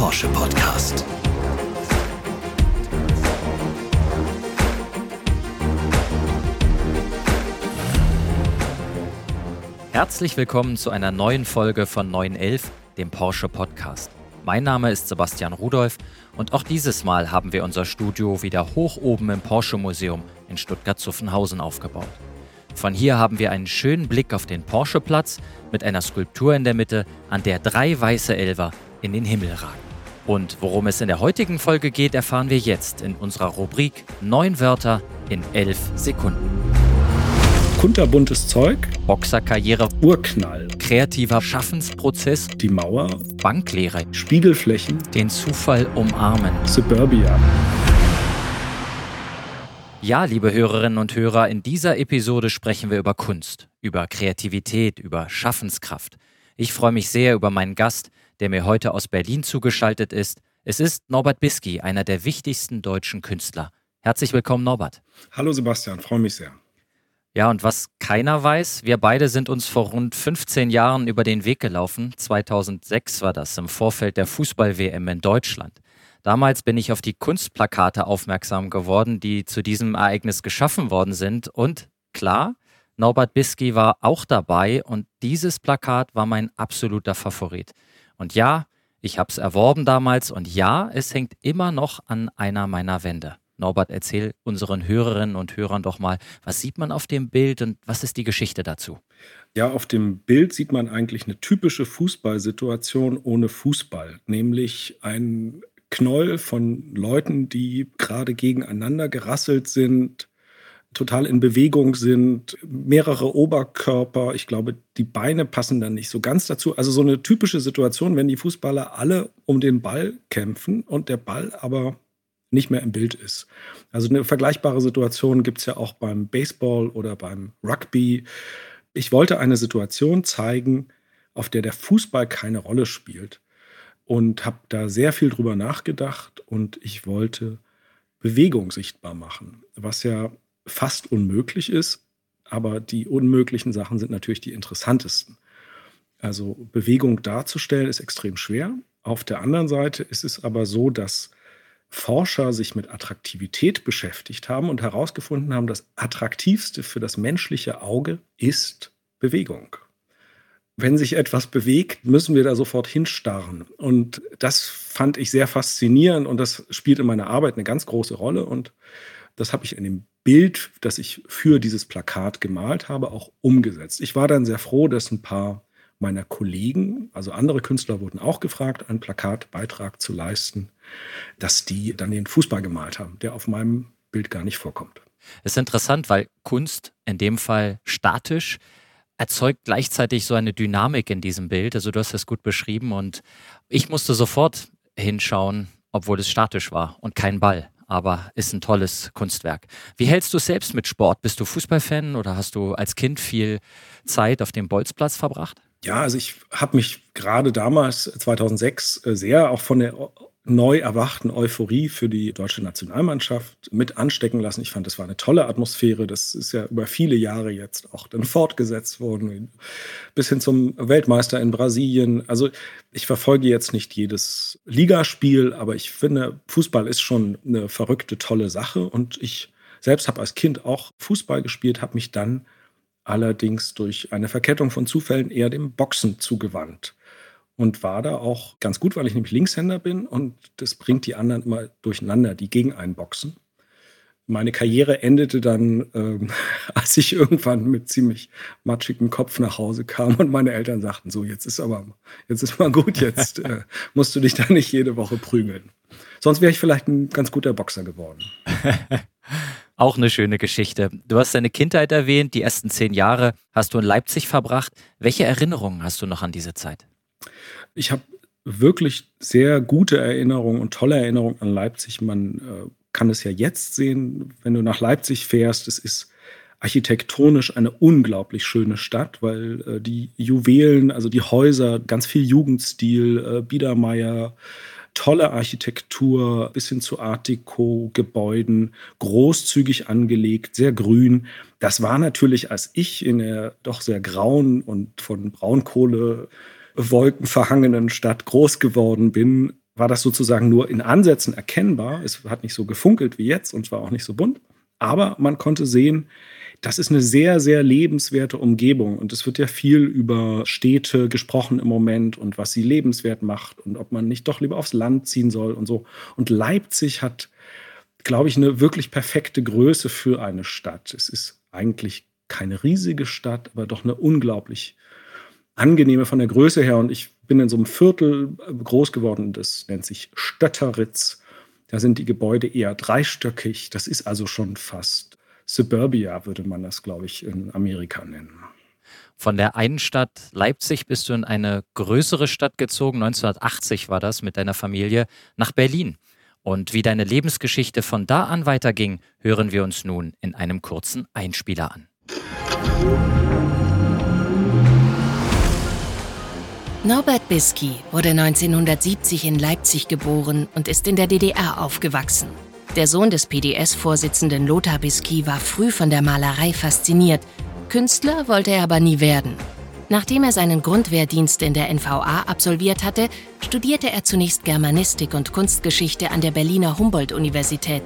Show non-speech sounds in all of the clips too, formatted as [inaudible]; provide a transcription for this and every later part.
Porsche Podcast. Herzlich willkommen zu einer neuen Folge von 911, dem Porsche Podcast. Mein Name ist Sebastian Rudolph und auch dieses Mal haben wir unser Studio wieder hoch oben im Porsche Museum in Stuttgart-Zuffenhausen aufgebaut. Von hier haben wir einen schönen Blick auf den Porsche-Platz mit einer Skulptur in der Mitte, an der drei weiße Elver in den Himmel ragen. Und worum es in der heutigen Folge geht, erfahren wir jetzt in unserer Rubrik Neun Wörter in elf Sekunden. Kunterbuntes Zeug, Boxerkarriere, Urknall, kreativer Schaffensprozess, die Mauer, Banklehre, Spiegelflächen, den Zufall umarmen. Suburbia. Ja, liebe Hörerinnen und Hörer, in dieser Episode sprechen wir über Kunst, über Kreativität, über Schaffenskraft. Ich freue mich sehr über meinen Gast, der mir heute aus Berlin zugeschaltet ist. Es ist Norbert Bisky, einer der wichtigsten deutschen Künstler. Herzlich willkommen, Norbert. Hallo Sebastian, freue mich sehr. Ja, und was keiner weiß, wir beide sind uns vor rund 15 Jahren über den Weg gelaufen. 2006 war das im Vorfeld der Fußball-WM in Deutschland. Damals bin ich auf die Kunstplakate aufmerksam geworden, die zu diesem Ereignis geschaffen worden sind. Und klar, Norbert Bisky war auch dabei und dieses Plakat war mein absoluter Favorit. Und ja, ich habe es erworben damals und ja, es hängt immer noch an einer meiner Wände. Norbert, erzähl unseren Hörerinnen und Hörern doch mal, was sieht man auf dem Bild und was ist die Geschichte dazu? Ja, auf dem Bild sieht man eigentlich eine typische Fußballsituation ohne Fußball, nämlich ein Knoll von Leuten, die gerade gegeneinander gerasselt sind, total in Bewegung sind, mehrere Oberkörper. Ich glaube, die Beine passen dann nicht so ganz dazu. Also so eine typische Situation, wenn die Fußballer alle um den Ball kämpfen und der Ball aber nicht mehr im Bild ist. Also eine vergleichbare Situation gibt es ja auch beim Baseball oder beim Rugby. Ich wollte eine Situation zeigen, auf der der Fußball keine Rolle spielt und habe da sehr viel drüber nachgedacht und ich wollte Bewegung sichtbar machen, was ja fast unmöglich ist, aber die unmöglichen Sachen sind natürlich die interessantesten. Also Bewegung darzustellen ist extrem schwer. Auf der anderen Seite ist es aber so, dass Forscher sich mit Attraktivität beschäftigt haben und herausgefunden haben, das Attraktivste für das menschliche Auge ist Bewegung. Wenn sich etwas bewegt, müssen wir da sofort hinstarren. Und das fand ich sehr faszinierend und das spielt in meiner Arbeit eine ganz große Rolle. Und das habe ich in dem Bild, das ich für dieses Plakat gemalt habe, auch umgesetzt. Ich war dann sehr froh, dass ein paar meiner Kollegen, also andere Künstler wurden auch gefragt, einen Plakatbeitrag zu leisten, dass die dann den Fußball gemalt haben, der auf meinem Bild gar nicht vorkommt. Es ist interessant, weil Kunst in dem Fall statisch erzeugt gleichzeitig so eine Dynamik in diesem Bild. Also du hast das gut beschrieben und ich musste sofort hinschauen, obwohl es statisch war und kein Ball. Aber ist ein tolles Kunstwerk. Wie hältst du es selbst mit Sport? Bist du Fußballfan oder hast du als Kind viel Zeit auf dem Bolzplatz verbracht? Ja, also ich habe mich gerade damals, 2006, äh, sehr auch von der neu erwachten Euphorie für die deutsche Nationalmannschaft mit anstecken lassen. Ich fand, das war eine tolle Atmosphäre. Das ist ja über viele Jahre jetzt auch dann fortgesetzt worden, bis hin zum Weltmeister in Brasilien. Also ich verfolge jetzt nicht jedes Ligaspiel, aber ich finde, Fußball ist schon eine verrückte, tolle Sache. Und ich selbst habe als Kind auch Fußball gespielt, habe mich dann allerdings durch eine Verkettung von Zufällen eher dem Boxen zugewandt und war da auch ganz gut, weil ich nämlich Linkshänder bin und das bringt die anderen immer durcheinander, die gegen einen boxen. Meine Karriere endete dann, ähm, [laughs] als ich irgendwann mit ziemlich matschigem Kopf nach Hause kam und meine Eltern sagten: So, jetzt ist aber, jetzt ist mal gut, jetzt [laughs] äh, musst du dich da nicht jede Woche prügeln. Sonst wäre ich vielleicht ein ganz guter Boxer geworden. [laughs] Auch eine schöne Geschichte. Du hast deine Kindheit erwähnt, die ersten zehn Jahre hast du in Leipzig verbracht. Welche Erinnerungen hast du noch an diese Zeit? Ich habe wirklich sehr gute Erinnerungen und tolle Erinnerungen an Leipzig. Man äh, kann es ja jetzt sehen, wenn du nach Leipzig fährst. Es ist architektonisch eine unglaublich schöne Stadt, weil äh, die Juwelen, also die Häuser, ganz viel Jugendstil, äh, Biedermeier, tolle Architektur bis hin zu Art Deco Gebäuden, großzügig angelegt, sehr grün. Das war natürlich, als ich in der doch sehr grauen und von Braunkohle Wolken verhangenen Stadt groß geworden bin, war das sozusagen nur in Ansätzen erkennbar. Es hat nicht so gefunkelt wie jetzt und war auch nicht so bunt. Aber man konnte sehen, das ist eine sehr, sehr lebenswerte Umgebung. Und es wird ja viel über Städte gesprochen im Moment und was sie lebenswert macht und ob man nicht doch lieber aufs Land ziehen soll und so. Und Leipzig hat, glaube ich, eine wirklich perfekte Größe für eine Stadt. Es ist eigentlich keine riesige Stadt, aber doch eine unglaublich angenehme von der Größe her. Und ich bin in so einem Viertel groß geworden, das nennt sich Stötteritz. Da sind die Gebäude eher dreistöckig. Das ist also schon fast Suburbia würde man das, glaube ich, in Amerika nennen. Von der einen Stadt Leipzig bist du in eine größere Stadt gezogen, 1980 war das, mit deiner Familie, nach Berlin. Und wie deine Lebensgeschichte von da an weiterging, hören wir uns nun in einem kurzen Einspieler an. Norbert Bisky wurde 1970 in Leipzig geboren und ist in der DDR aufgewachsen. Der Sohn des PDS-Vorsitzenden Lothar Bisky war früh von der Malerei fasziniert. Künstler wollte er aber nie werden. Nachdem er seinen Grundwehrdienst in der NVA absolviert hatte, studierte er zunächst Germanistik und Kunstgeschichte an der Berliner Humboldt-Universität,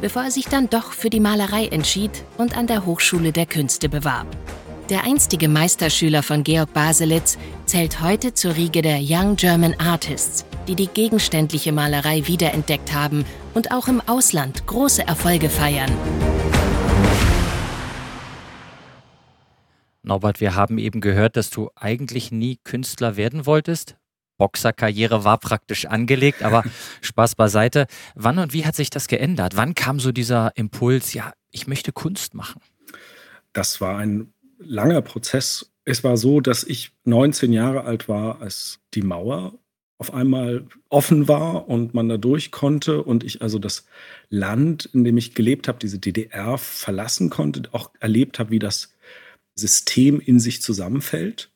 bevor er sich dann doch für die Malerei entschied und an der Hochschule der Künste bewarb. Der einstige Meisterschüler von Georg Baselitz zählt heute zur Riege der Young German Artists, die die gegenständliche Malerei wiederentdeckt haben und auch im Ausland große Erfolge feiern. Norbert, wir haben eben gehört, dass du eigentlich nie Künstler werden wolltest. Boxerkarriere war praktisch angelegt, aber [laughs] Spaß beiseite. Wann und wie hat sich das geändert? Wann kam so dieser Impuls, ja, ich möchte Kunst machen? Das war ein langer Prozess. Es war so, dass ich 19 Jahre alt war, als die Mauer auf einmal offen war und man da durch konnte und ich also das Land, in dem ich gelebt habe, diese DDR verlassen konnte, auch erlebt habe, wie das System in sich zusammenfällt.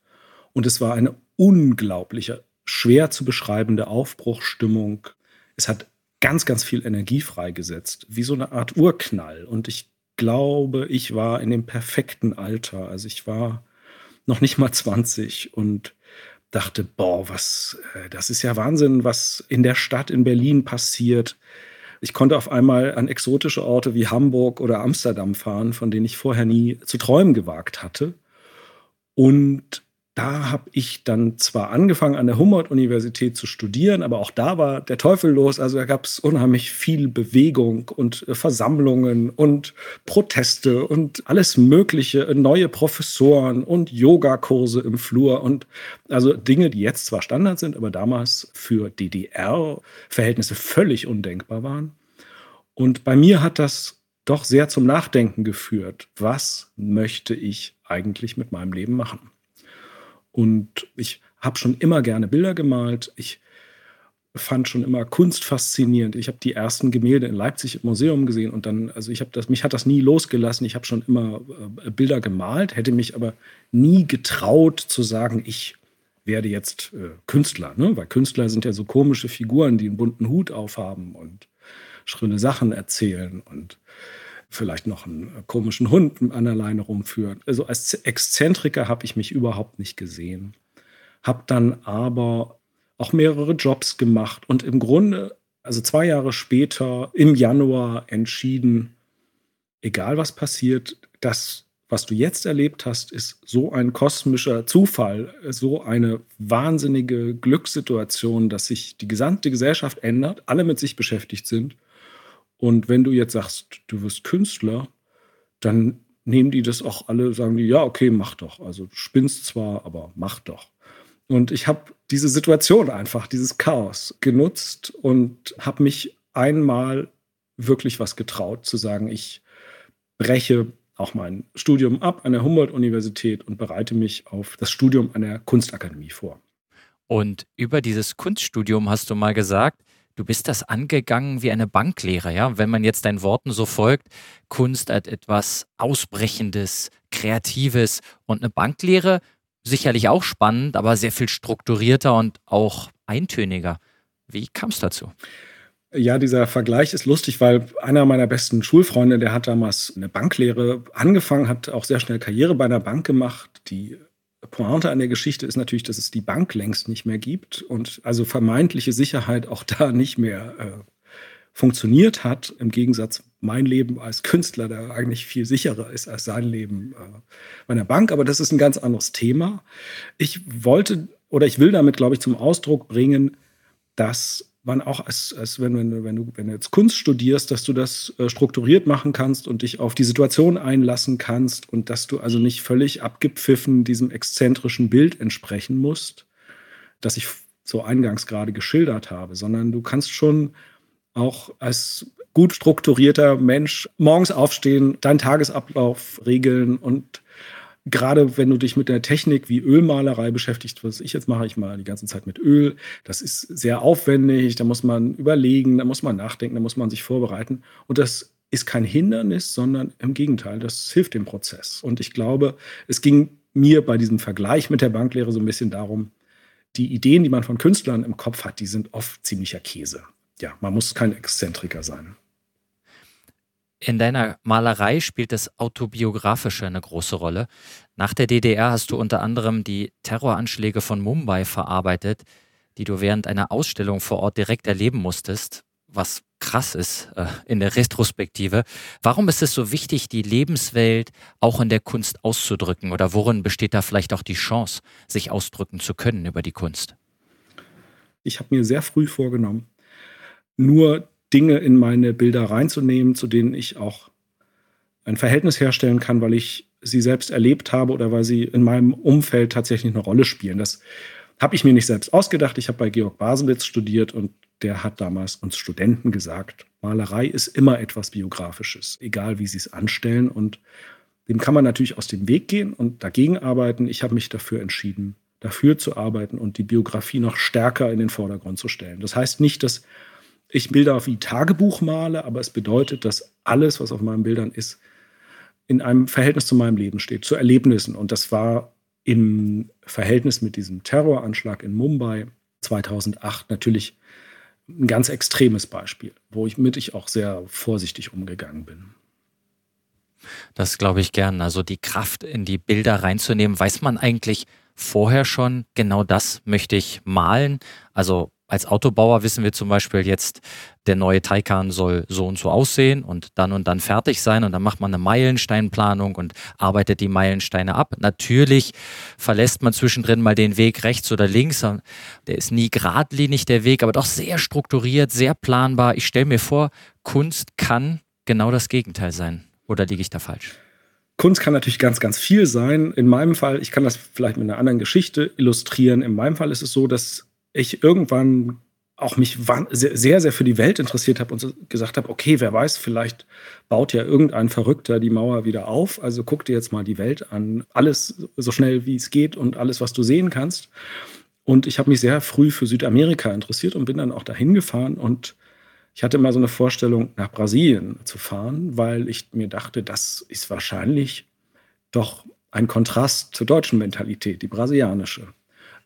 Und es war eine unglaubliche, schwer zu beschreibende Aufbruchstimmung. Es hat ganz, ganz viel Energie freigesetzt, wie so eine Art Urknall. Und ich glaube, ich war in dem perfekten Alter. Also ich war noch nicht mal 20 und dachte, boah, was, äh, das ist ja Wahnsinn, was in der Stadt in Berlin passiert. Ich konnte auf einmal an exotische Orte wie Hamburg oder Amsterdam fahren, von denen ich vorher nie zu träumen gewagt hatte. Und da habe ich dann zwar angefangen, an der Humboldt-Universität zu studieren, aber auch da war der Teufel los. Also da gab es unheimlich viel Bewegung und äh, Versammlungen und Proteste und alles Mögliche, äh, neue Professoren und Yogakurse im Flur und also Dinge, die jetzt zwar Standard sind, aber damals für DDR-Verhältnisse völlig undenkbar waren. Und bei mir hat das doch sehr zum Nachdenken geführt. Was möchte ich eigentlich mit meinem Leben machen? Und ich habe schon immer gerne Bilder gemalt. Ich fand schon immer Kunst faszinierend. Ich habe die ersten Gemälde in Leipzig im Museum gesehen und dann, also ich habe das, mich hat das nie losgelassen. Ich habe schon immer äh, Bilder gemalt, hätte mich aber nie getraut zu sagen, ich werde jetzt äh, Künstler, ne? weil Künstler sind ja so komische Figuren, die einen bunten Hut aufhaben und schrille Sachen erzählen und vielleicht noch einen komischen Hund an der Leine rumführen. Also als Exzentriker habe ich mich überhaupt nicht gesehen. Habe dann aber auch mehrere Jobs gemacht und im Grunde, also zwei Jahre später, im Januar entschieden, egal was passiert, das, was du jetzt erlebt hast, ist so ein kosmischer Zufall, so eine wahnsinnige Glückssituation, dass sich die gesamte Gesellschaft ändert, alle mit sich beschäftigt sind und wenn du jetzt sagst, du wirst Künstler, dann nehmen die das auch alle, sagen die, ja, okay, mach doch. Also du spinnst zwar, aber mach doch. Und ich habe diese Situation einfach, dieses Chaos genutzt und habe mich einmal wirklich was getraut, zu sagen, ich breche auch mein Studium ab an der Humboldt-Universität und bereite mich auf das Studium an der Kunstakademie vor. Und über dieses Kunststudium hast du mal gesagt, du bist das angegangen wie eine Banklehre, ja? Wenn man jetzt deinen Worten so folgt, Kunst hat etwas Ausbrechendes, Kreatives und eine Banklehre sicherlich auch spannend, aber sehr viel strukturierter und auch eintöniger. Wie kam es dazu? Ja, dieser Vergleich ist lustig, weil einer meiner besten Schulfreunde, der hat damals eine Banklehre angefangen, hat auch sehr schnell Karriere bei einer Bank gemacht, die Pointe an der Geschichte ist natürlich, dass es die Bank längst nicht mehr gibt und also vermeintliche Sicherheit auch da nicht mehr äh, funktioniert hat. Im Gegensatz mein Leben als Künstler, der eigentlich viel sicherer ist als sein Leben äh, bei der Bank. Aber das ist ein ganz anderes Thema. Ich wollte oder ich will damit, glaube ich, zum Ausdruck bringen, dass man auch als, als wenn, wenn, wenn, du, wenn du jetzt Kunst studierst, dass du das äh, strukturiert machen kannst und dich auf die Situation einlassen kannst und dass du also nicht völlig abgepfiffen diesem exzentrischen Bild entsprechen musst, das ich so eingangs gerade geschildert habe, sondern du kannst schon auch als gut strukturierter Mensch morgens aufstehen, deinen Tagesablauf regeln und gerade wenn du dich mit der Technik wie Ölmalerei beschäftigst, was ich jetzt mache, ich mal die ganze Zeit mit Öl, das ist sehr aufwendig, da muss man überlegen, da muss man nachdenken, da muss man sich vorbereiten und das ist kein Hindernis, sondern im Gegenteil, das hilft dem Prozess. Und ich glaube, es ging mir bei diesem Vergleich mit der Banklehre so ein bisschen darum, die Ideen, die man von Künstlern im Kopf hat, die sind oft ziemlicher Käse ja, man muss kein Exzentriker sein. In deiner Malerei spielt das Autobiografische eine große Rolle. Nach der DDR hast du unter anderem die Terroranschläge von Mumbai verarbeitet, die du während einer Ausstellung vor Ort direkt erleben musstest, was krass ist äh, in der Retrospektive. Warum ist es so wichtig, die Lebenswelt auch in der Kunst auszudrücken? Oder worin besteht da vielleicht auch die Chance, sich ausdrücken zu können über die Kunst? Ich habe mir sehr früh vorgenommen, nur Dinge in meine Bilder reinzunehmen, zu denen ich auch ein Verhältnis herstellen kann, weil ich sie selbst erlebt habe oder weil sie in meinem Umfeld tatsächlich eine Rolle spielen. Das habe ich mir nicht selbst ausgedacht. Ich habe bei Georg Baselitz studiert und der hat damals uns Studenten gesagt, Malerei ist immer etwas Biografisches, egal wie sie es anstellen. Und dem kann man natürlich aus dem Weg gehen und dagegen arbeiten. Ich habe mich dafür entschieden, dafür zu arbeiten und die Biografie noch stärker in den Vordergrund zu stellen. Das heißt nicht, dass ich Bilder wie Tagebuch male, aber es bedeutet, dass alles, was auf meinen Bildern ist, in einem Verhältnis zu meinem Leben steht, zu Erlebnissen. Und das war im Verhältnis mit diesem Terroranschlag in Mumbai 2008 natürlich ein ganz extremes Beispiel, wo ich mit ich auch sehr vorsichtig umgegangen bin. Das glaube ich gern. Also die Kraft in die Bilder reinzunehmen. Weiß man eigentlich vorher schon, genau das möchte ich malen? Also als Autobauer wissen wir zum Beispiel jetzt, der neue Taycan soll so und so aussehen und dann und dann fertig sein und dann macht man eine Meilensteinplanung und arbeitet die Meilensteine ab. Natürlich verlässt man zwischendrin mal den Weg rechts oder links. Der ist nie geradlinig der Weg, aber doch sehr strukturiert, sehr planbar. Ich stelle mir vor, Kunst kann genau das Gegenteil sein. Oder liege ich da falsch? Kunst kann natürlich ganz, ganz viel sein. In meinem Fall, ich kann das vielleicht mit einer anderen Geschichte illustrieren. In meinem Fall ist es so, dass ich irgendwann auch mich sehr, sehr für die Welt interessiert habe und gesagt habe, okay, wer weiß, vielleicht baut ja irgendein Verrückter die Mauer wieder auf. Also guck dir jetzt mal die Welt an. Alles so schnell wie es geht und alles, was du sehen kannst. Und ich habe mich sehr früh für Südamerika interessiert und bin dann auch dahin gefahren und ich hatte mal so eine Vorstellung, nach Brasilien zu fahren, weil ich mir dachte, das ist wahrscheinlich doch ein Kontrast zur deutschen Mentalität, die brasilianische.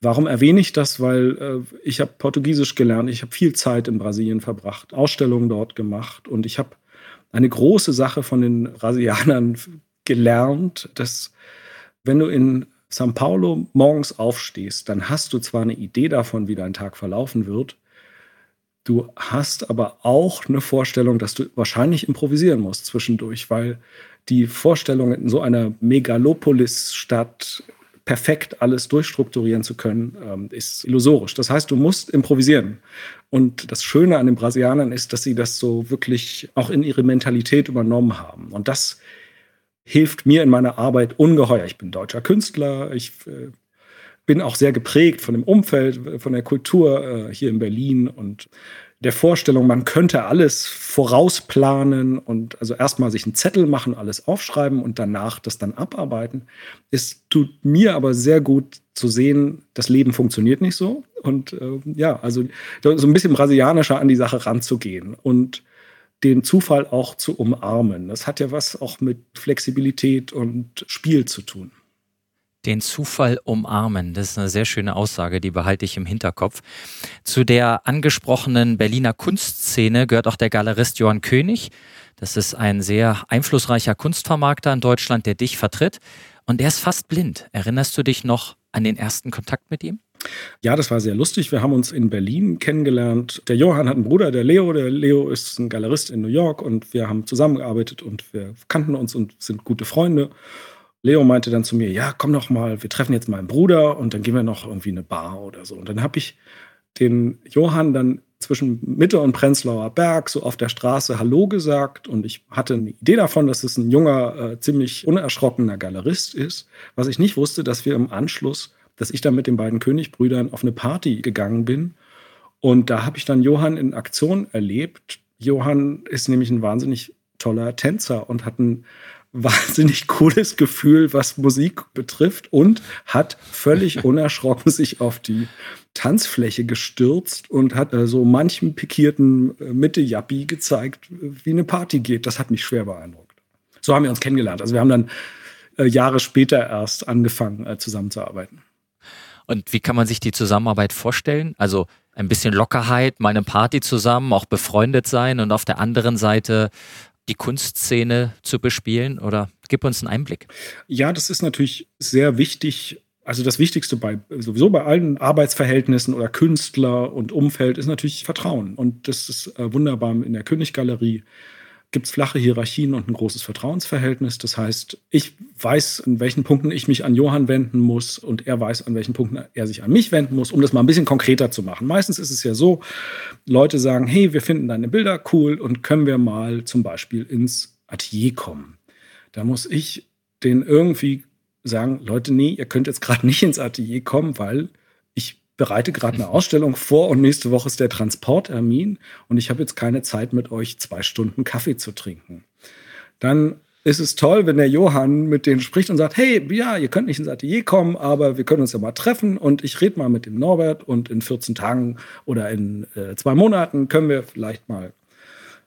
Warum erwähne ich das? Weil äh, ich habe Portugiesisch gelernt, ich habe viel Zeit in Brasilien verbracht, Ausstellungen dort gemacht und ich habe eine große Sache von den Brasilianern gelernt, dass wenn du in São Paulo morgens aufstehst, dann hast du zwar eine Idee davon, wie dein Tag verlaufen wird, du hast aber auch eine Vorstellung, dass du wahrscheinlich improvisieren musst zwischendurch, weil die Vorstellung in so einer Megalopolis-Stadt perfekt alles durchstrukturieren zu können, ähm, ist illusorisch. Das heißt, du musst improvisieren. Und das Schöne an den Brasilianern ist, dass sie das so wirklich auch in ihre Mentalität übernommen haben. Und das hilft mir in meiner Arbeit ungeheuer. Ich bin deutscher Künstler. Ich äh, bin auch sehr geprägt von dem Umfeld, von der Kultur äh, hier in Berlin und der Vorstellung, man könnte alles vorausplanen und also erstmal sich einen Zettel machen, alles aufschreiben und danach das dann abarbeiten. Es tut mir aber sehr gut zu sehen, das Leben funktioniert nicht so. Und äh, ja, also so ein bisschen brasilianischer an die Sache ranzugehen und den Zufall auch zu umarmen. Das hat ja was auch mit Flexibilität und Spiel zu tun. Den Zufall umarmen, das ist eine sehr schöne Aussage, die behalte ich im Hinterkopf. Zu der angesprochenen Berliner Kunstszene gehört auch der Galerist Johann König. Das ist ein sehr einflussreicher Kunstvermarkter in Deutschland, der dich vertritt. Und der ist fast blind. Erinnerst du dich noch, an den ersten Kontakt mit ihm? Ja, das war sehr lustig. Wir haben uns in Berlin kennengelernt. Der Johann hat einen Bruder, der Leo. Der Leo ist ein Galerist in New York und wir haben zusammengearbeitet und wir kannten uns und sind gute Freunde. Leo meinte dann zu mir, ja, komm doch mal, wir treffen jetzt meinen Bruder und dann gehen wir noch irgendwie eine Bar oder so. Und dann habe ich den Johann dann zwischen Mitte und Prenzlauer Berg so auf der Straße Hallo gesagt und ich hatte eine Idee davon, dass es ein junger, äh, ziemlich unerschrockener Galerist ist. Was ich nicht wusste, dass wir im Anschluss, dass ich dann mit den beiden Königbrüdern auf eine Party gegangen bin und da habe ich dann Johann in Aktion erlebt. Johann ist nämlich ein wahnsinnig toller Tänzer und hat ein wahnsinnig cooles Gefühl, was Musik betrifft und hat völlig [laughs] unerschrocken sich auf die Tanzfläche gestürzt und hat so manchem pikierten äh, Mitte-Jappi gezeigt, wie eine Party geht. Das hat mich schwer beeindruckt. So haben wir uns kennengelernt. Also wir haben dann äh, Jahre später erst angefangen, äh, zusammenzuarbeiten. Und wie kann man sich die Zusammenarbeit vorstellen? Also ein bisschen Lockerheit, mal eine Party zusammen, auch befreundet sein und auf der anderen Seite die Kunstszene zu bespielen? Oder gib uns einen Einblick. Ja, das ist natürlich sehr wichtig. Also das Wichtigste bei sowieso bei allen Arbeitsverhältnissen oder Künstler und Umfeld ist natürlich Vertrauen. Und das ist äh, wunderbar in der Königgalerie gibt es flache Hierarchien und ein großes Vertrauensverhältnis. Das heißt, ich weiß, an welchen Punkten ich mich an Johann wenden muss und er weiß, an welchen Punkten er sich an mich wenden muss, um das mal ein bisschen konkreter zu machen. Meistens ist es ja so, Leute sagen, hey, wir finden deine Bilder cool und können wir mal zum Beispiel ins Atelier kommen. Da muss ich den irgendwie sagen, Leute, nee, ihr könnt jetzt gerade nicht ins Atelier kommen, weil bereite gerade eine Ausstellung vor und nächste Woche ist der Transporttermin und ich habe jetzt keine Zeit mit euch zwei Stunden Kaffee zu trinken. Dann ist es toll, wenn der Johann mit denen spricht und sagt, hey, ja, ihr könnt nicht ins Atelier kommen, aber wir können uns ja mal treffen und ich rede mal mit dem Norbert und in 14 Tagen oder in äh, zwei Monaten können wir vielleicht mal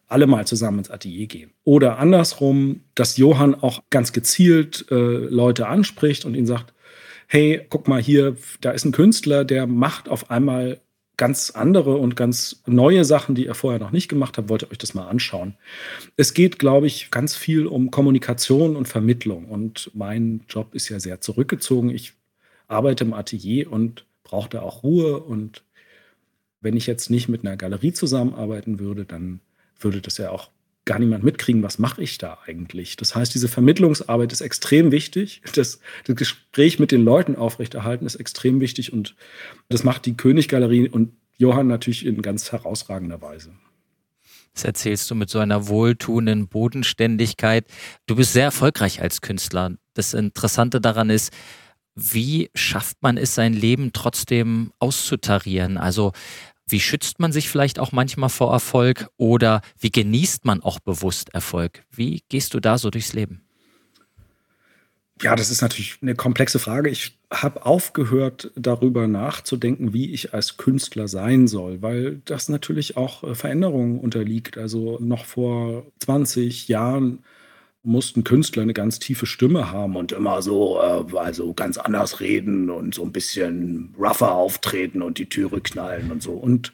alle mal zusammen ins Atelier gehen. Oder andersrum, dass Johann auch ganz gezielt äh, Leute anspricht und ihnen sagt, hey, guck mal hier, da ist ein Künstler, der macht auf einmal ganz andere und ganz neue Sachen, die ihr vorher noch nicht gemacht habt, wollt ihr euch das mal anschauen. Es geht, glaube ich, ganz viel um Kommunikation und Vermittlung. Und mein Job ist ja sehr zurückgezogen. Ich arbeite im Atelier und brauche da auch Ruhe. Und wenn ich jetzt nicht mit einer Galerie zusammenarbeiten würde, dann würde das ja auch gar niemand mitkriegen, was mache ich da eigentlich. Das heißt, diese Vermittlungsarbeit ist extrem wichtig. Das, das Gespräch mit den Leuten aufrechterhalten ist extrem wichtig und das macht die Königgalerie und Johann natürlich in ganz herausragender Weise. Das erzählst du mit so einer wohltuenden Bodenständigkeit. Du bist sehr erfolgreich als Künstler. Das Interessante daran ist, wie schafft man es, sein Leben trotzdem auszutarieren? Also wie schützt man sich vielleicht auch manchmal vor Erfolg oder wie genießt man auch bewusst Erfolg? Wie gehst du da so durchs Leben? Ja, das ist natürlich eine komplexe Frage. Ich habe aufgehört, darüber nachzudenken, wie ich als Künstler sein soll, weil das natürlich auch äh, Veränderungen unterliegt. Also noch vor 20 Jahren mussten Künstler eine ganz tiefe Stimme haben und immer so, äh, also ganz anders reden und so ein bisschen rougher auftreten und die Türe knallen und so. Und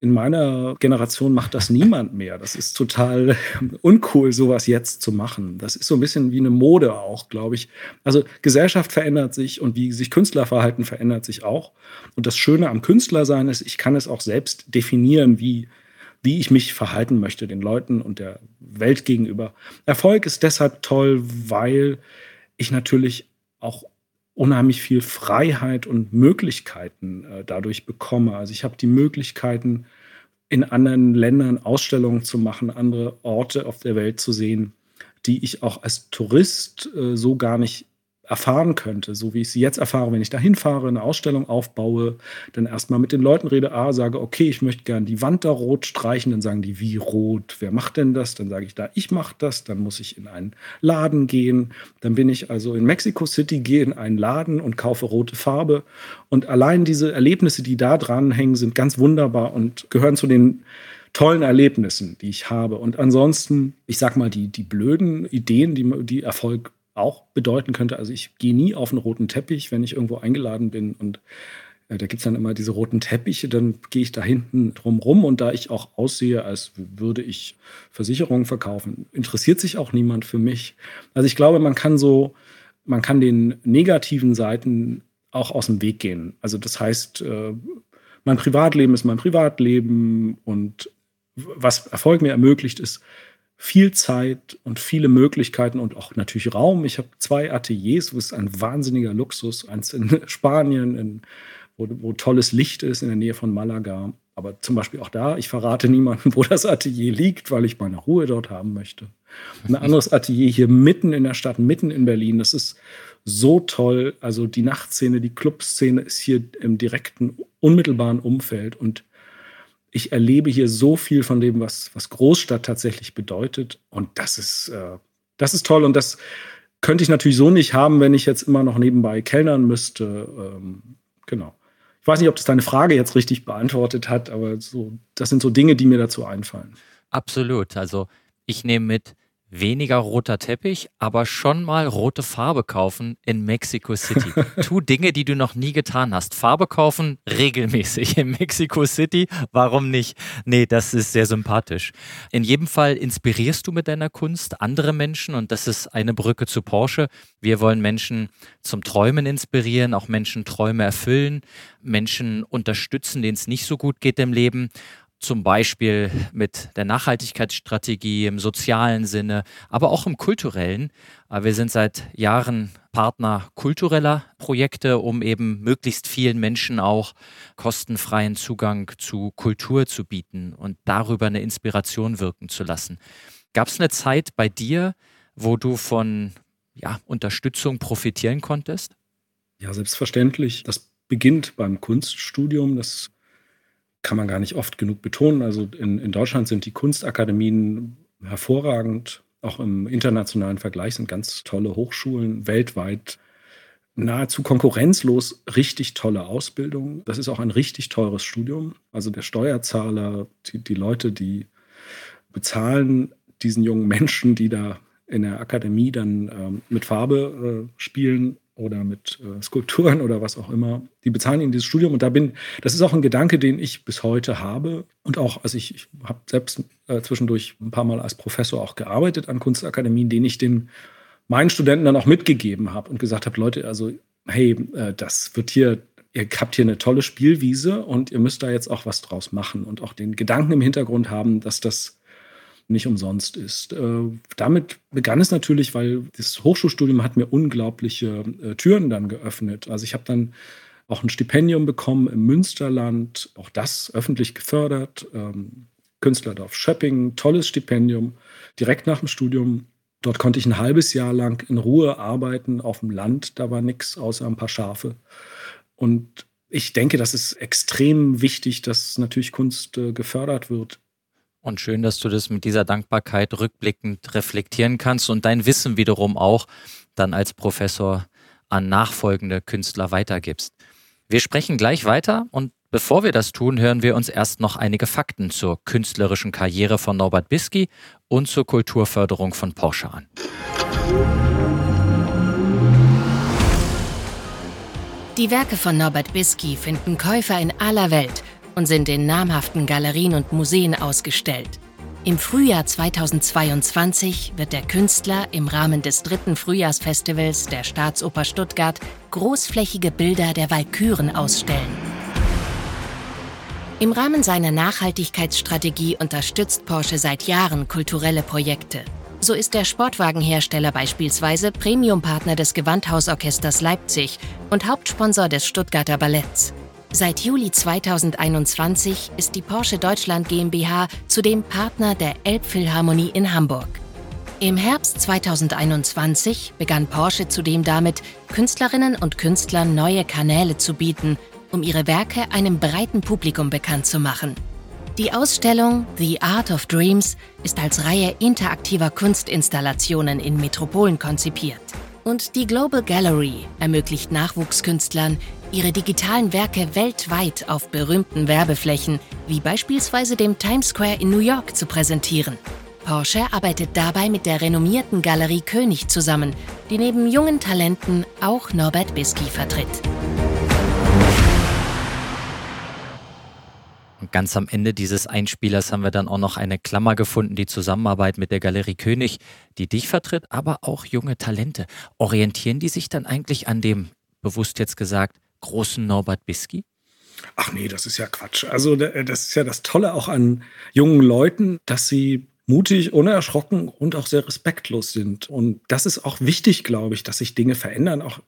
in meiner Generation macht das niemand mehr. Das ist total [laughs] uncool, sowas jetzt zu machen. Das ist so ein bisschen wie eine Mode auch, glaube ich. Also Gesellschaft verändert sich und wie sich Künstlerverhalten verändert sich auch. Und das Schöne am Künstlersein ist, ich kann es auch selbst definieren, wie wie ich mich verhalten möchte den Leuten und der Welt gegenüber. Erfolg ist deshalb toll, weil ich natürlich auch unheimlich viel Freiheit und Möglichkeiten äh, dadurch bekomme. Also ich habe die Möglichkeiten, in anderen Ländern Ausstellungen zu machen, andere Orte auf der Welt zu sehen, die ich auch als Tourist äh, so gar nicht erfahren könnte, so wie ich sie jetzt erfahre, wenn ich da hinfahre, eine Ausstellung aufbaue, dann erstmal mit den Leuten rede, ah, sage, okay, ich möchte gerne die Wand da rot streichen, dann sagen die, wie rot, wer macht denn das? Dann sage ich da, ich mache das, dann muss ich in einen Laden gehen, dann bin ich also in Mexico City, gehe in einen Laden und kaufe rote Farbe und allein diese Erlebnisse, die da dran hängen, sind ganz wunderbar und gehören zu den tollen Erlebnissen, die ich habe. Und ansonsten, ich sag mal, die, die blöden Ideen, die, die Erfolg auch bedeuten könnte, also ich gehe nie auf einen roten Teppich, wenn ich irgendwo eingeladen bin und äh, da gibt es dann immer diese roten Teppiche, dann gehe ich da hinten drum rum und da ich auch aussehe, als würde ich Versicherungen verkaufen, interessiert sich auch niemand für mich. Also ich glaube, man kann so, man kann den negativen Seiten auch aus dem Weg gehen. Also das heißt, äh, mein Privatleben ist mein Privatleben und was Erfolg mir ermöglicht, ist viel Zeit und viele Möglichkeiten und auch natürlich Raum. Ich habe zwei Ateliers, wo es ein wahnsinniger Luxus, eins in [laughs] Spanien, in, wo, wo tolles Licht ist in der Nähe von Malaga. Aber zum Beispiel auch da, ich verrate niemandem, [laughs] wo das Atelier liegt, weil ich meine Ruhe dort haben möchte. Ein anderes Atelier hier mitten in der Stadt, mitten in Berlin. Das ist so toll. Also die Nachtszene, die Clubszene ist hier im direkten, unmittelbaren Umfeld. Und ich erlebe hier so viel von dem, was, was Großstadt tatsächlich bedeutet. Und das ist, äh, das ist toll. Und das könnte ich natürlich so nicht haben, wenn ich jetzt immer noch nebenbei kellnern müsste. Ähm, genau. Ich weiß nicht, ob das deine Frage jetzt richtig beantwortet hat, aber so, das sind so Dinge, die mir dazu einfallen. Absolut. Also ich nehme mit, weniger roter Teppich, aber schon mal rote Farbe kaufen in Mexico City. [laughs] tu Dinge, die du noch nie getan hast. Farbe kaufen regelmäßig in Mexico City. Warum nicht? Nee, das ist sehr sympathisch. In jedem Fall inspirierst du mit deiner Kunst andere Menschen und das ist eine Brücke zu Porsche. Wir wollen Menschen zum Träumen inspirieren, auch Menschen Träume erfüllen, Menschen unterstützen, denen es nicht so gut geht im Leben zum Beispiel mit der Nachhaltigkeitsstrategie im sozialen Sinne, aber auch im kulturellen. Äh, wir sind seit Jahren Partner kultureller Projekte, um eben möglichst vielen Menschen auch kostenfreien Zugang zu Kultur zu bieten und darüber eine Inspiration wirken zu lassen. Gab es eine Zeit bei dir, wo du von ja, Unterstützung profitieren konntest? Ja, selbstverständlich. Das beginnt beim Kunststudium. Das kann man gar nicht oft genug betonen. Also in, in Deutschland sind die Kunstakademien hervorragend. Auch im internationalen Vergleich sind ganz tolle Hochschulen weltweit nahezu konkurrenzlos richtig tolle Ausbildung. Das ist auch ein richtig teures Studium. Also der Steuerzahler, die, die Leute, die bezahlen diesen jungen Menschen, die da in der Akademie dann ähm, mit Farbe äh, spielen, oder mit äh, Skulpturen oder was auch immer. Die bezahlen ihnen dieses Studium und da bin, das ist auch ein Gedanke, den ich bis heute habe und auch, also ich, ich habe selbst äh, zwischendurch ein paar Mal als Professor auch gearbeitet an Kunstakademien, den ich den meinen Studenten dann auch mitgegeben habe und gesagt habe, Leute, also hey, äh, das wird hier, ihr habt hier eine tolle Spielwiese und ihr müsst da jetzt auch was draus machen und auch den Gedanken im Hintergrund haben, dass das nicht umsonst ist. Äh, damit begann es natürlich, weil das Hochschulstudium hat mir unglaubliche äh, Türen dann geöffnet. Also ich habe dann auch ein Stipendium bekommen im Münsterland, auch das öffentlich gefördert. Ähm, Künstlerdorf Schöpping, tolles Stipendium, direkt nach dem Studium. Dort konnte ich ein halbes Jahr lang in Ruhe arbeiten auf dem Land. Da war nichts außer ein paar Schafe. Und ich denke, das ist extrem wichtig, dass natürlich Kunst äh, gefördert wird und schön, dass du das mit dieser Dankbarkeit rückblickend reflektieren kannst und dein Wissen wiederum auch dann als Professor an nachfolgende Künstler weitergibst. Wir sprechen gleich weiter und bevor wir das tun, hören wir uns erst noch einige Fakten zur künstlerischen Karriere von Norbert Bisky und zur Kulturförderung von Porsche an. Die Werke von Norbert Bisky finden Käufer in aller Welt – und sind in namhaften Galerien und Museen ausgestellt. Im Frühjahr 2022 wird der Künstler im Rahmen des dritten Frühjahrsfestivals der Staatsoper Stuttgart großflächige Bilder der Walküren ausstellen. Im Rahmen seiner Nachhaltigkeitsstrategie unterstützt Porsche seit Jahren kulturelle Projekte. So ist der Sportwagenhersteller beispielsweise Premiumpartner des Gewandhausorchesters Leipzig und Hauptsponsor des Stuttgarter Balletts. Seit Juli 2021 ist die Porsche Deutschland GmbH zudem Partner der Elbphilharmonie in Hamburg. Im Herbst 2021 begann Porsche zudem damit, Künstlerinnen und Künstlern neue Kanäle zu bieten, um ihre Werke einem breiten Publikum bekannt zu machen. Die Ausstellung The Art of Dreams ist als Reihe interaktiver Kunstinstallationen in Metropolen konzipiert. Und die Global Gallery ermöglicht Nachwuchskünstlern, ihre digitalen Werke weltweit auf berühmten Werbeflächen, wie beispielsweise dem Times Square in New York, zu präsentieren. Porsche arbeitet dabei mit der renommierten Galerie König zusammen, die neben jungen Talenten auch Norbert Bisky vertritt. Und ganz am Ende dieses Einspielers haben wir dann auch noch eine Klammer gefunden, die Zusammenarbeit mit der Galerie König, die dich vertritt, aber auch junge Talente. Orientieren die sich dann eigentlich an dem, bewusst jetzt gesagt, großen Norbert Bisky? Ach nee, das ist ja Quatsch. Also das ist ja das Tolle auch an jungen Leuten, dass sie mutig, unerschrocken und auch sehr respektlos sind. Und das ist auch wichtig, glaube ich, dass sich Dinge verändern. Auch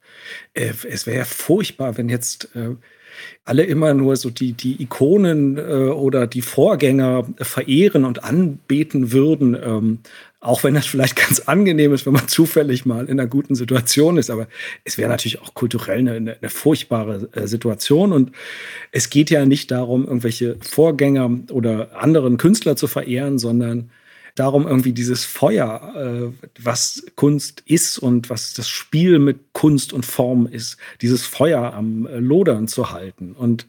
äh, es wäre ja furchtbar, wenn jetzt äh, alle immer nur so die, die Ikonen äh, oder die Vorgänger verehren und anbeten würden. Ähm, auch wenn das vielleicht [laughs] ganz angenehm ist, wenn man zufällig mal in einer guten Situation ist. Aber es wäre natürlich auch kulturell eine, eine, eine furchtbare äh, Situation. Und es geht ja nicht darum, irgendwelche Vorgänger oder anderen Künstler zu verehren, sondern darum, irgendwie dieses Feuer, äh, was Kunst ist und was das Spiel mit Kunst und Form ist, dieses Feuer am äh, Lodern zu halten. Und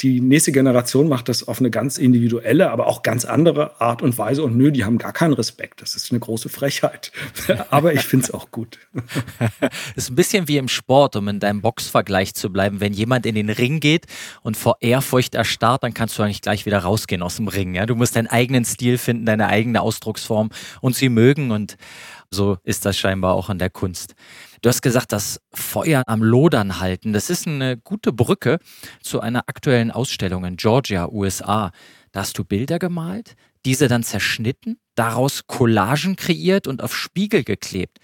die nächste Generation macht das auf eine ganz individuelle, aber auch ganz andere Art und Weise. Und nö, die haben gar keinen Respekt. Das ist eine große Frechheit. [laughs] aber ich finde es auch gut. [laughs] Ist ein bisschen wie im Sport, um in deinem Boxvergleich zu bleiben. Wenn jemand in den Ring geht und vor Ehrfurcht erstarrt, dann kannst du eigentlich gleich wieder rausgehen aus dem Ring. Ja? Du musst deinen eigenen Stil finden, deine eigene Ausdrucksform und sie mögen. Und so ist das scheinbar auch an der Kunst. Du hast gesagt, das Feuer am Lodern halten. Das ist eine gute Brücke zu einer aktuellen Ausstellung in Georgia, USA. Da hast du Bilder gemalt, diese dann zerschnitten, daraus Collagen kreiert und auf Spiegel geklebt.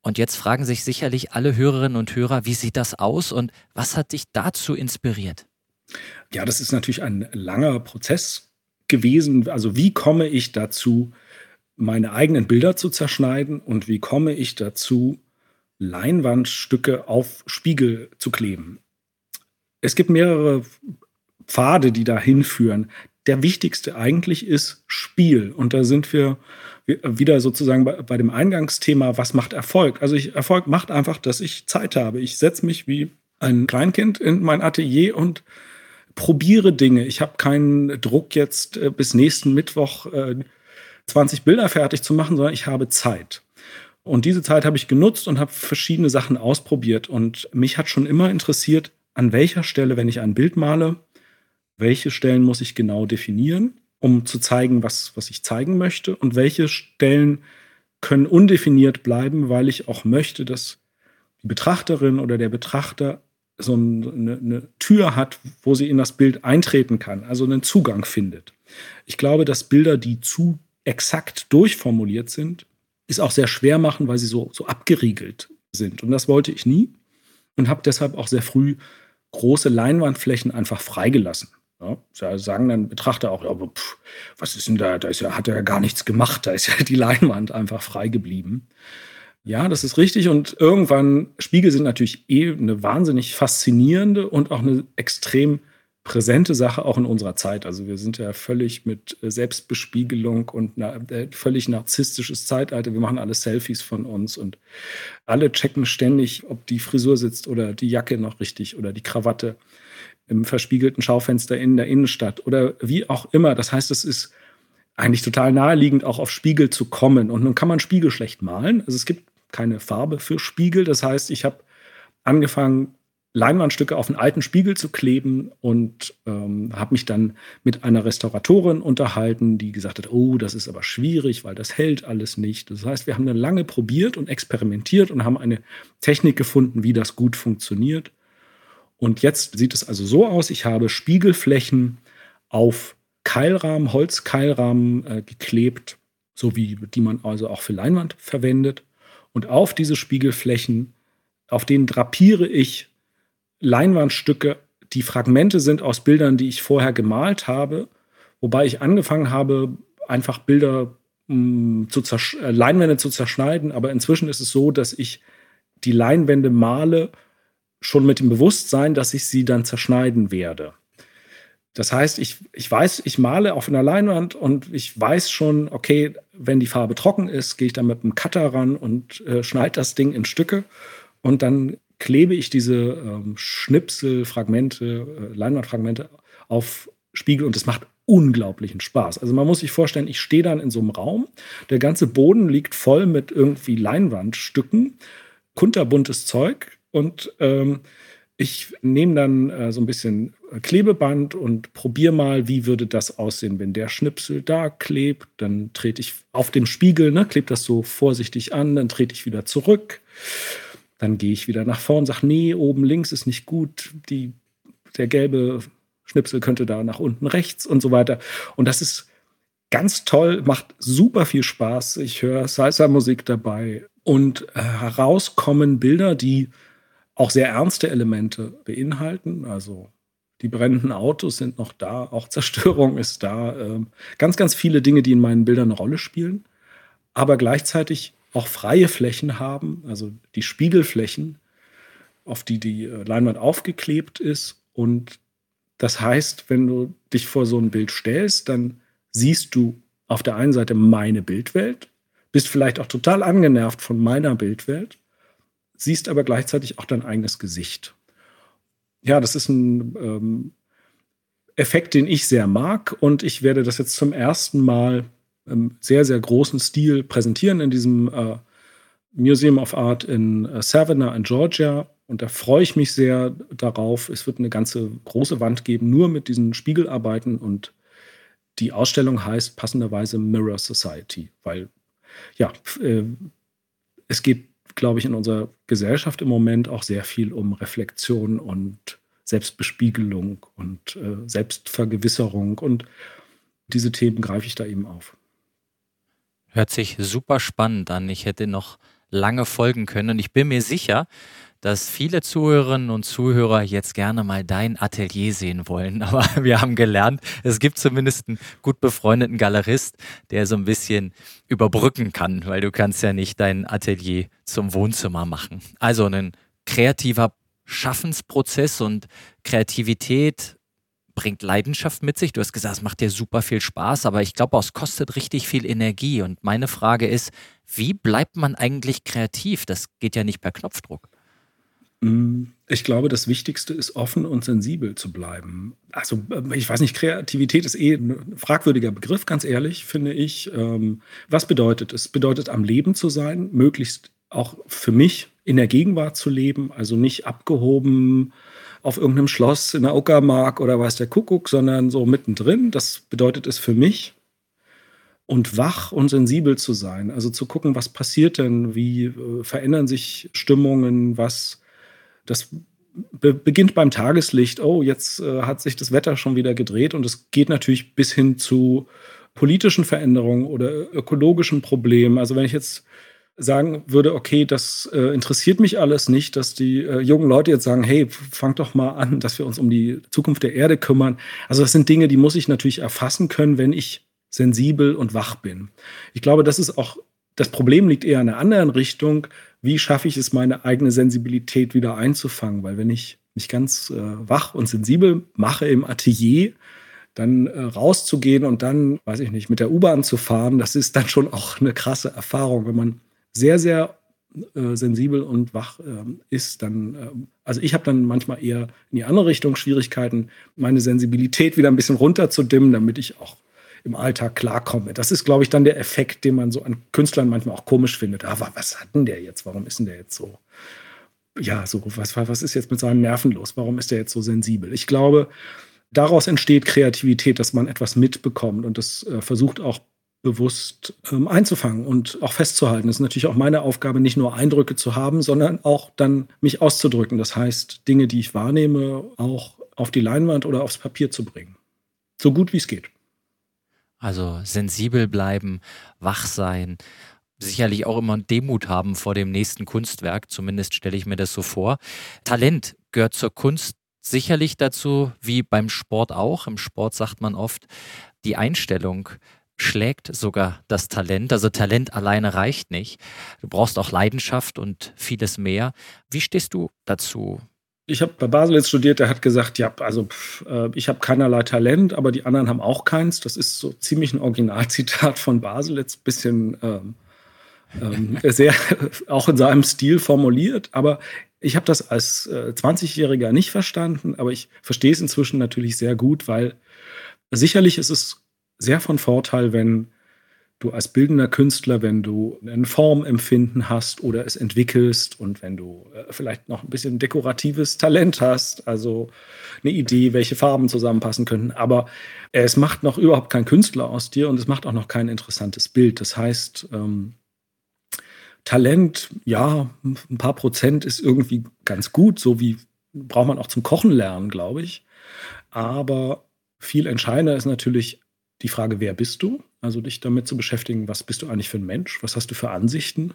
Und jetzt fragen sich sicherlich alle Hörerinnen und Hörer, wie sieht das aus und was hat dich dazu inspiriert? Ja, das ist natürlich ein langer Prozess gewesen. Also wie komme ich dazu, meine eigenen Bilder zu zerschneiden und wie komme ich dazu, Leinwandstücke auf Spiegel zu kleben. Es gibt mehrere Pfade, die da hinführen. Der wichtigste eigentlich ist Spiel. Und da sind wir wieder sozusagen bei, bei dem Eingangsthema, was macht Erfolg? Also ich, Erfolg macht einfach, dass ich Zeit habe. Ich setze mich wie ein Kleinkind in mein Atelier und probiere Dinge. Ich habe keinen Druck jetzt äh, bis nächsten Mittwoch äh, 20 Bilder fertig zu machen, sondern ich habe Zeit. Und diese Zeit habe ich genutzt und habe verschiedene Sachen ausprobiert. Und mich hat schon immer interessiert, an welcher Stelle, wenn ich ein Bild male, welche Stellen muss ich genau definieren, um zu zeigen, was, was ich zeigen möchte. Und welche Stellen können undefiniert bleiben, weil ich auch möchte, dass die Betrachterin oder der Betrachter so eine, eine, Tür hat, wo sie in das Bild eintreten kann, also einen Zugang findet. Ich glaube, dass Bilder, die zu exakt durchformuliert sind, es auch sehr schwer machen, weil sie so, so abgeriegelt sind. Und das wollte ich nie und habe deshalb auch sehr früh große Leinwandflächen einfach freigelassen. Ja, da sagen dann Betrachter auch, ja, pff, was ist denn da? Da ist ja, hat er ja gar nichts gemacht, da ist ja [laughs] die Leinwand einfach frei geblieben. Ja, das ist richtig. Und irgendwann, Spiegel sind natürlich eh eine wahnsinnig faszinierende und auch eine extrem präsente Sache auch in unserer Zeit. Also wir sind ja völlig mit äh, Selbstbespiegelung und na, äh, völlig narzisstisches Zeitalter. Wir machen alle Selfies von uns und alle checken ständig, ob die Frisur sitzt oder die Jacke noch richtig oder die Krawatte im verspiegelten Schaufenster in der Innenstadt oder wie auch immer. Das heißt, es ist eigentlich total naheliegend, auch auf Spiegel zu kommen. Und nun kann man Spiegel schlecht malen. Also es gibt keine Farbe für Spiegel. Das heißt, ich habe angefangen, Leinwandstücke auf einen alten Spiegel zu kleben und ähm, habe mich dann mit einer Restauratorin unterhalten, die gesagt hat, oh, das ist aber schwierig, weil das hält alles nicht. Das heißt, wir haben dann lange probiert und experimentiert und haben eine Technik gefunden, wie das gut funktioniert. Und jetzt sieht es also so aus, ich habe Spiegelflächen auf Keilrahmen, Holzkeilrahmen äh, geklebt, so wie die man also auch für Leinwand verwendet. Und auf diese Spiegelflächen, auf denen drapiere ich Leinwandstücke, die Fragmente sind aus Bildern, die ich vorher gemalt habe, wobei ich angefangen habe, einfach Bilder mh, mm, zu äh, Leinwände zu zerschneiden. Aber inzwischen ist es so, dass ich die Leinwände male, schon mit dem Bewusstsein, dass ich sie dann zerschneiden werde. Das heißt, ich, ich weiß, ich male auf einer Leinwand und ich weiß schon, okay, wenn die Farbe trocken ist, gehe ich dann mit einem Cutter ran und äh, schneide das Ding in Stücke und dann klebe ich diese ähm, Schnipselfragmente, äh, Leinwandfragmente auf Spiegel und es macht unglaublichen Spaß. Also man muss sich vorstellen, ich stehe dann in so einem Raum, der ganze Boden liegt voll mit irgendwie Leinwandstücken, kunterbuntes Zeug und ähm, ich nehme dann äh, so ein bisschen Klebeband und probiere mal, wie würde das aussehen, wenn der Schnipsel da klebt. Dann trete ich auf dem Spiegel, ne, klebe das so vorsichtig an, dann trete ich wieder zurück Dann gehe ich wieder nach vorn, sage, nee, oben links ist nicht gut, die, der gelbe Schnipsel könnte da nach unten rechts und so weiter. Und das ist ganz toll, macht super viel Spaß. Ich höre Salsa-Musik dabei und äh, herauskommen Bilder, die auch sehr ernste Elemente beinhalten. Also die brennenden Autos sind noch da, auch Zerstörung ist da. Ähm, ganz, ganz viele Dinge, die in meinen Bildern eine Rolle spielen, aber gleichzeitig auch freie Flächen haben, also die Spiegelflächen, auf die die äh, Leinwand aufgeklebt ist. Und das heißt, wenn du dich vor so ein Bild stellst, dann siehst du auf der einen Seite meine Bildwelt, bist vielleicht auch total angenervt von meiner Bildwelt, siehst aber gleichzeitig auch dein eigenes Gesicht. Ja, das ist ein ähm, Effekt, den ich sehr mag und ich werde das jetzt zum ersten Mal im sehr, sehr großen Stil präsentieren in diesem äh, Museum of Art in äh, Savannah in Georgia. Und da freue ich mich sehr darauf. Es wird eine ganze große Wand geben, nur mit diesen Spiegelarbeiten. Und die Ausstellung heißt passenderweise Mirror Society, weil ja, äh, es geht, glaube ich, in unserer Gesellschaft im Moment auch sehr viel um Reflexion und Selbstbespiegelung und äh, Selbstvergewisserung. Und diese Themen greife ich da eben auf. Hört sich super spannend an. Ich hätte noch lange folgen können und ich bin mir sicher, dass viele Zuhörerinnen und Zuhörer jetzt gerne mal dein Atelier sehen wollen. [laughs] Aber wir haben gelernt, es gibt zumindest einen gut befreundeten Galerist, der so ein bisschen überbrücken kann, weil du kannst ja nicht dein Atelier zum Wohnzimmer machen. Also ein kreativer Schaffensprozess und Kreativität bringt Leidenschaft mit sich. Du hast gesagt, es macht dir super viel Spaß, aber ich glaube, es kostet richtig viel Energie. Und meine Frage ist, wie bleibt man eigentlich kreativ? Das geht ja nicht per Knopfdruck. Mm, ich glaube, das Wichtigste ist, offen und sensibel zu bleiben. Also, äh, ich weiß nicht, Kreativität ist eh ein fragwürdiger Begriff, ganz ehrlich, finde ich. Ähm, was bedeutet es? Bedeutet, am Leben zu sein, möglichst auch für mich in der Gegenwart zu leben, also nicht abgehoben auf irgendeinem Schloss in der Uckermark oder weiß der Kuckuck, sondern so mittendrin. Das bedeutet es für mich. Und wach und sensibel zu sein, also zu gucken, was passiert denn, wie äh, verändern sich Stimmungen, was das be beginnt beim Tageslicht. Oh, jetzt äh, hat sich das Wetter schon wieder gedreht und es geht natürlich bis hin zu politischen Veränderungen oder ökologischen Problemen. Also wenn ich jetzt sagen würde, okay, das äh, interessiert mich alles nicht, dass die äh, jungen Leute jetzt sagen, hey, fang doch mal an, dass wir uns um die Zukunft der Erde kümmern. Also das sind Dinge, die muss ich natürlich erfassen können, wenn ich sensibel und wach bin. Ich glaube, das ist auch, das Problem liegt eher in einer anderen Richtung. Wie schaffe ich es, meine eigene Sensibilität wieder einzufangen? Weil wenn ich mich ganz äh, wach und sensibel mache im Atelier, dann äh, rauszugehen und dann, weiß ich nicht, mit der U-Bahn zu fahren, das ist dann schon auch eine krasse Erfahrung, wenn man sehr, sehr äh, sensibel und wach äh, ist, dann, äh, also ich habe dann manchmal eher in die andere Richtung Schwierigkeiten, meine Sensibilität wieder ein bisschen runterzudimmen, damit ich auch im Alltag klarkomme. Das ist, glaube ich, dann der Effekt, den man so an Künstlern manchmal auch komisch findet. Aber ah, was hat denn der jetzt? Warum ist denn der jetzt so? Ja, so, was, was ist jetzt mit seinen Nerven los? Warum ist der jetzt so sensibel? Ich glaube, daraus entsteht Kreativität, dass man etwas mitbekommt und das äh, versucht auch bewusst ähm, einzufangen und auch festzuhalten. Es ist natürlich auch meine Aufgabe, nicht nur Eindrücke zu haben, sondern auch dann mich auszudrücken. Das heißt, Dinge, die ich wahrnehme, auch auf die Leinwand oder aufs Papier zu bringen. So gut wie es geht. Also sensibel bleiben, wach sein, sicherlich auch immer Demut haben vor dem nächsten Kunstwerk, zumindest stelle ich mir das so vor. Talent gehört zur Kunst sicherlich dazu, wie beim Sport auch. Im Sport sagt man oft, die Einstellung schlägt sogar das Talent. Also Talent alleine reicht nicht. Du brauchst auch Leidenschaft und vieles mehr. Wie stehst du dazu? Ich habe bei Basel jetzt studiert, der hat gesagt, ja, also pff, äh, ich habe keinerlei Talent, aber die anderen haben auch keins. Das ist so ziemlich ein Originalzitat von Basel, jetzt ein bisschen ähm, ähm, [laughs] sehr auch in seinem Stil formuliert. Aber ich habe das als äh, 20-Jähriger nicht verstanden, aber ich verstehe es inzwischen natürlich sehr gut, weil sicherlich ist es sehr von Vorteil, wenn du als bildender Künstler, wenn du ein Formempfinden hast oder es entwickelst und wenn du äh, vielleicht noch ein bisschen dekoratives Talent hast, also eine Idee, welche Farben zusammenpassen könnten. Aber es macht noch überhaupt kein Künstler aus dir und es macht auch noch kein interessantes Bild. Das heißt, ähm, Talent, ja, ein paar Prozent ist irgendwie ganz gut, so wie braucht man auch zum Kochen lernen, glaube ich. Aber viel entscheidender ist natürlich die Frage, wer bist du? Also dich damit zu beschäftigen, was bist du eigentlich für ein Mensch? Was hast du für Ansichten?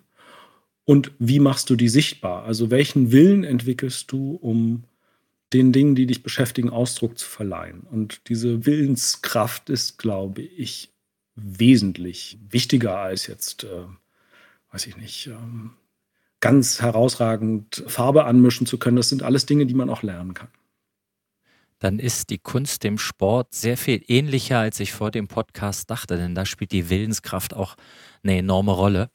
Und wie machst du die sichtbar? Also welchen Willen entwickelst du, um den Dingen, die dich beschäftigen, Ausdruck zu verleihen? Und diese Willenskraft ist, glaube ich, wesentlich wichtiger als jetzt, äh, weiß ich nicht, ähm, ganz herausragend Farbe anmischen zu können. Das sind alles Dinge, die man auch lernen kann dann ist die Kunst dem Sport sehr viel ähnlicher, als ich vor dem Podcast dachte, denn da spielt die Willenskraft auch eine enorme Rolle.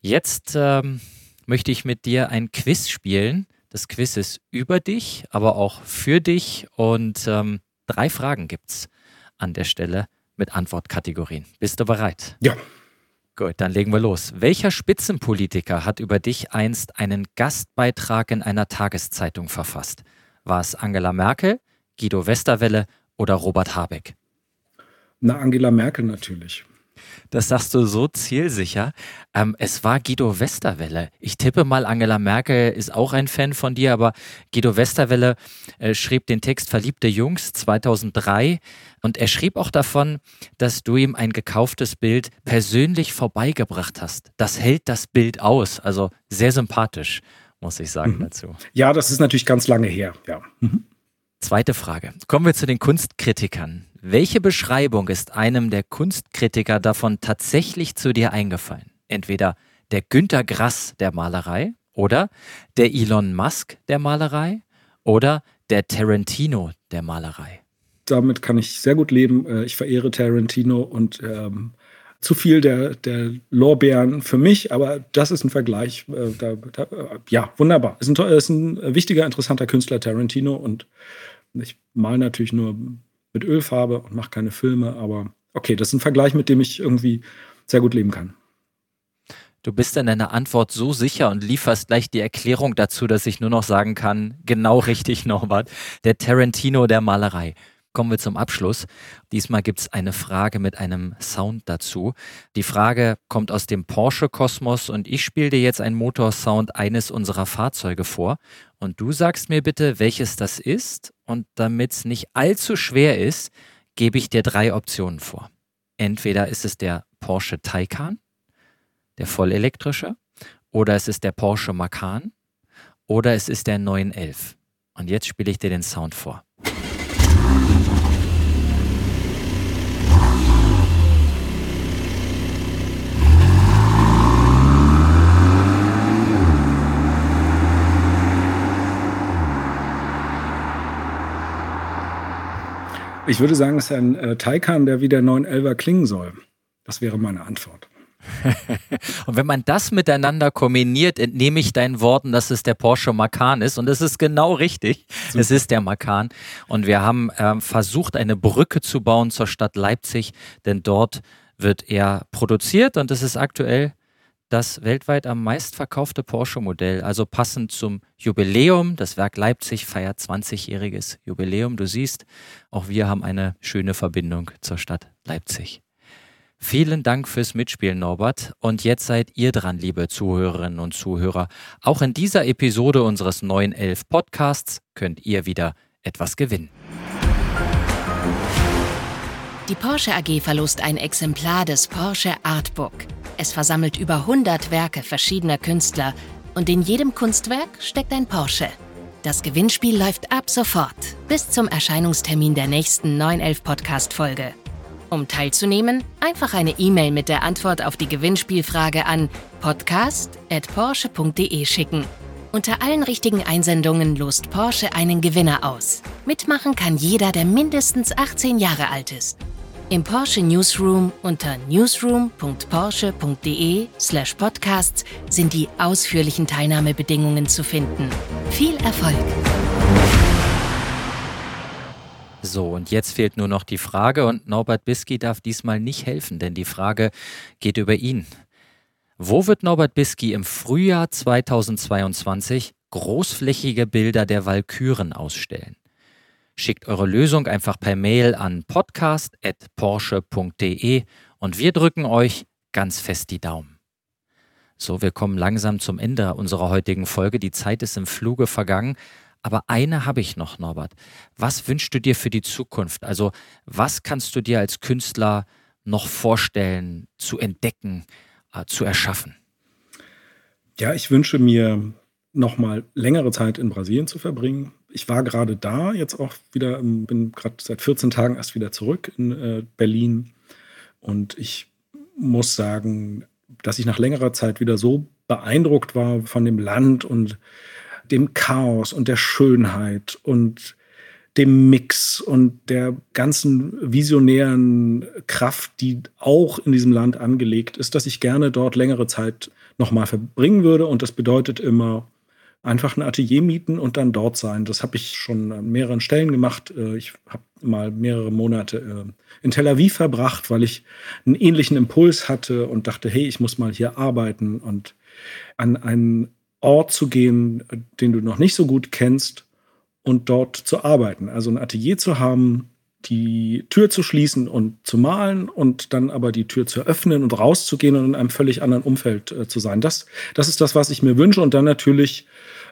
Jetzt ähm, möchte ich mit dir ein Quiz spielen. Das Quiz ist über dich, aber auch für dich und ähm, drei Fragen gibt es an der Stelle mit Antwortkategorien. Bist du bereit? Ja. Gut, dann legen wir los. Welcher Spitzenpolitiker hat über dich einst einen Gastbeitrag in einer Tageszeitung verfasst? War es Angela Merkel, Guido Westerwelle oder Robert Habeck? Na, Angela Merkel natürlich. Das sagst du so zielsicher. Ähm, es war Guido Westerwelle. Ich tippe mal, Angela Merkel ist auch ein Fan von dir, aber Guido Westerwelle äh, schrieb den Text Verliebte Jungs 2003 und er schrieb auch davon, dass du ihm ein gekauftes Bild persönlich vorbeigebracht hast. Das hält das Bild aus. Also sehr sympathisch, muss ich sagen mhm. dazu. Ja, das ist natürlich ganz lange her. Ja. Mhm. Zweite Frage. Kommen wir zu den Kunstkritikern. Welche Beschreibung ist einem der Kunstkritiker davon tatsächlich zu dir eingefallen? Entweder der Günter Grass der Malerei oder der Elon Musk der Malerei oder der Tarantino der Malerei? Damit kann ich sehr gut leben. Äh, ich verehre Tarantino und ähm, zu viel der, der Lorbeeren für mich, aber das ist ein Vergleich. Äh, da, da, ja, wunderbar. Ist ein, ist ein wichtiger, interessanter Künstler, Tarantino, und ich male natürlich nur mit Ölfarbe und mache keine Filme, aber okay, das ist ein Vergleich, mit dem ich irgendwie sehr gut leben kann. Du bist in deiner Antwort so sicher und lieferst gleich die Erklärung dazu, dass ich nur noch sagen kann, genau richtig, Norbert, der Tarantino der Malerei. Kommen wir zum Abschluss. Diesmal gibt es eine Frage mit einem Sound dazu. Die Frage kommt aus dem Porsche-Kosmos und ich spiele dir jetzt einen Motorsound eines unserer Fahrzeuge vor. Und du sagst mir bitte, welches das ist. Und damit es nicht allzu schwer ist, gebe ich dir drei Optionen vor. Entweder ist es der Porsche Taycan, der vollelektrische, oder es ist der Porsche Macan, oder es ist der 911. Und jetzt spiele ich dir den Sound vor. Ich würde sagen, es ist ein äh, Taycan, der wie der 911er klingen soll. Das wäre meine Antwort. [laughs] und wenn man das miteinander kombiniert, entnehme ich deinen Worten, dass es der Porsche Macan ist. Und es ist genau richtig. Super. Es ist der Macan. Und wir haben äh, versucht, eine Brücke zu bauen zur Stadt Leipzig, denn dort wird er produziert und es ist aktuell das weltweit am meistverkaufte Porsche-Modell, also passend zum Jubiläum. Das Werk Leipzig feiert 20-jähriges Jubiläum. Du siehst, auch wir haben eine schöne Verbindung zur Stadt Leipzig. Vielen Dank fürs Mitspielen, Norbert. Und jetzt seid ihr dran, liebe Zuhörerinnen und Zuhörer. Auch in dieser Episode unseres neuen Elf Podcasts könnt ihr wieder etwas gewinnen. Die Porsche AG verlost ein Exemplar des Porsche Artbook. Es versammelt über 100 Werke verschiedener Künstler und in jedem Kunstwerk steckt ein Porsche. Das Gewinnspiel läuft ab sofort bis zum Erscheinungstermin der nächsten 911 Podcast-Folge. Um teilzunehmen, einfach eine E-Mail mit der Antwort auf die Gewinnspielfrage an podcast.porsche.de schicken. Unter allen richtigen Einsendungen lost Porsche einen Gewinner aus. Mitmachen kann jeder, der mindestens 18 Jahre alt ist. Im Porsche Newsroom unter newsroom.porsche.de/podcasts sind die ausführlichen Teilnahmebedingungen zu finden. Viel Erfolg! So, und jetzt fehlt nur noch die Frage und Norbert Bisky darf diesmal nicht helfen, denn die Frage geht über ihn. Wo wird Norbert Bisky im Frühjahr 2022 großflächige Bilder der Walküren ausstellen? Schickt eure Lösung einfach per Mail an podcast.porsche.de und wir drücken euch ganz fest die Daumen. So, wir kommen langsam zum Ende unserer heutigen Folge. Die Zeit ist im Fluge vergangen. Aber eine habe ich noch, Norbert. Was wünschst du dir für die Zukunft? Also, was kannst du dir als Künstler noch vorstellen, zu entdecken, äh, zu erschaffen? Ja, ich wünsche mir noch mal längere Zeit in Brasilien zu verbringen. Ich war gerade da, jetzt auch wieder, bin gerade seit 14 Tagen erst wieder zurück in äh, Berlin. Und ich muss sagen, dass ich nach längerer Zeit wieder so beeindruckt war von dem Land und dem Chaos und der Schönheit und dem Mix und der ganzen visionären Kraft, die auch in diesem Land angelegt ist, dass ich gerne dort längere Zeit nochmal verbringen würde. Und das bedeutet immer einfach ein Atelier mieten und dann dort sein. Das habe ich schon an mehreren Stellen gemacht. Äh, ich habe mal mehrere Monate äh, in Tel Aviv verbracht, weil ich einen ähnlichen Impuls hatte und dachte, hey, ich muss mal hier arbeiten und an einen Ort zu gehen, den du noch nicht so gut kennst und dort zu arbeiten. Also ein Atelier zu haben, die Tür zu schließen und zu malen und dann aber die Tür zu öffnen und rauszugehen und in einem völlig anderen Umfeld äh, zu sein. Das, das ist das, was ich mir wünsche. Und dann natürlich,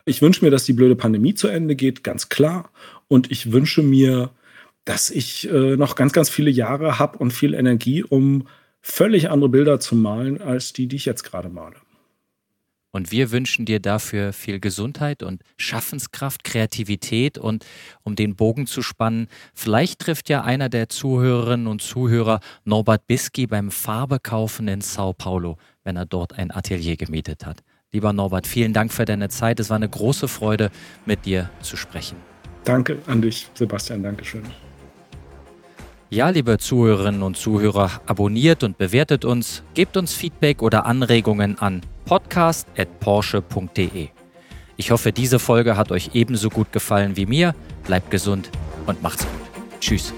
ich wünsche mir, dass die blöde Pandemie zu Ende geht, ganz klar. Und ich wünsche mir, dass ich äh, noch ganz, ganz viele Jahre habe und viel Energie, um völlig andere Bilder zu malen, als die, die ich jetzt gerade male. Und wir wünschen dir dafür viel Gesundheit und Schaffenskraft, Kreativität und um den Bogen zu spannen, vielleicht trifft ja einer der Zuhörerinnen und Zuhörer Norbert Biski beim Farbekaufen in Sao Paulo, wenn er dort ein Atelier gemietet hat. Lieber Norbert, vielen Dank für deine Zeit. Es war eine große Freude, mit dir zu sprechen. Danke an dich, Sebastian. Dankeschön. Ja, liebe Zuhörerinnen und Zuhörer, abonniert und bewertet uns, gebt uns Feedback oder Anregungen an podcast.porsche.de. Ich hoffe, diese Folge hat euch ebenso gut gefallen wie mir. Bleibt gesund und macht's gut. Tschüss.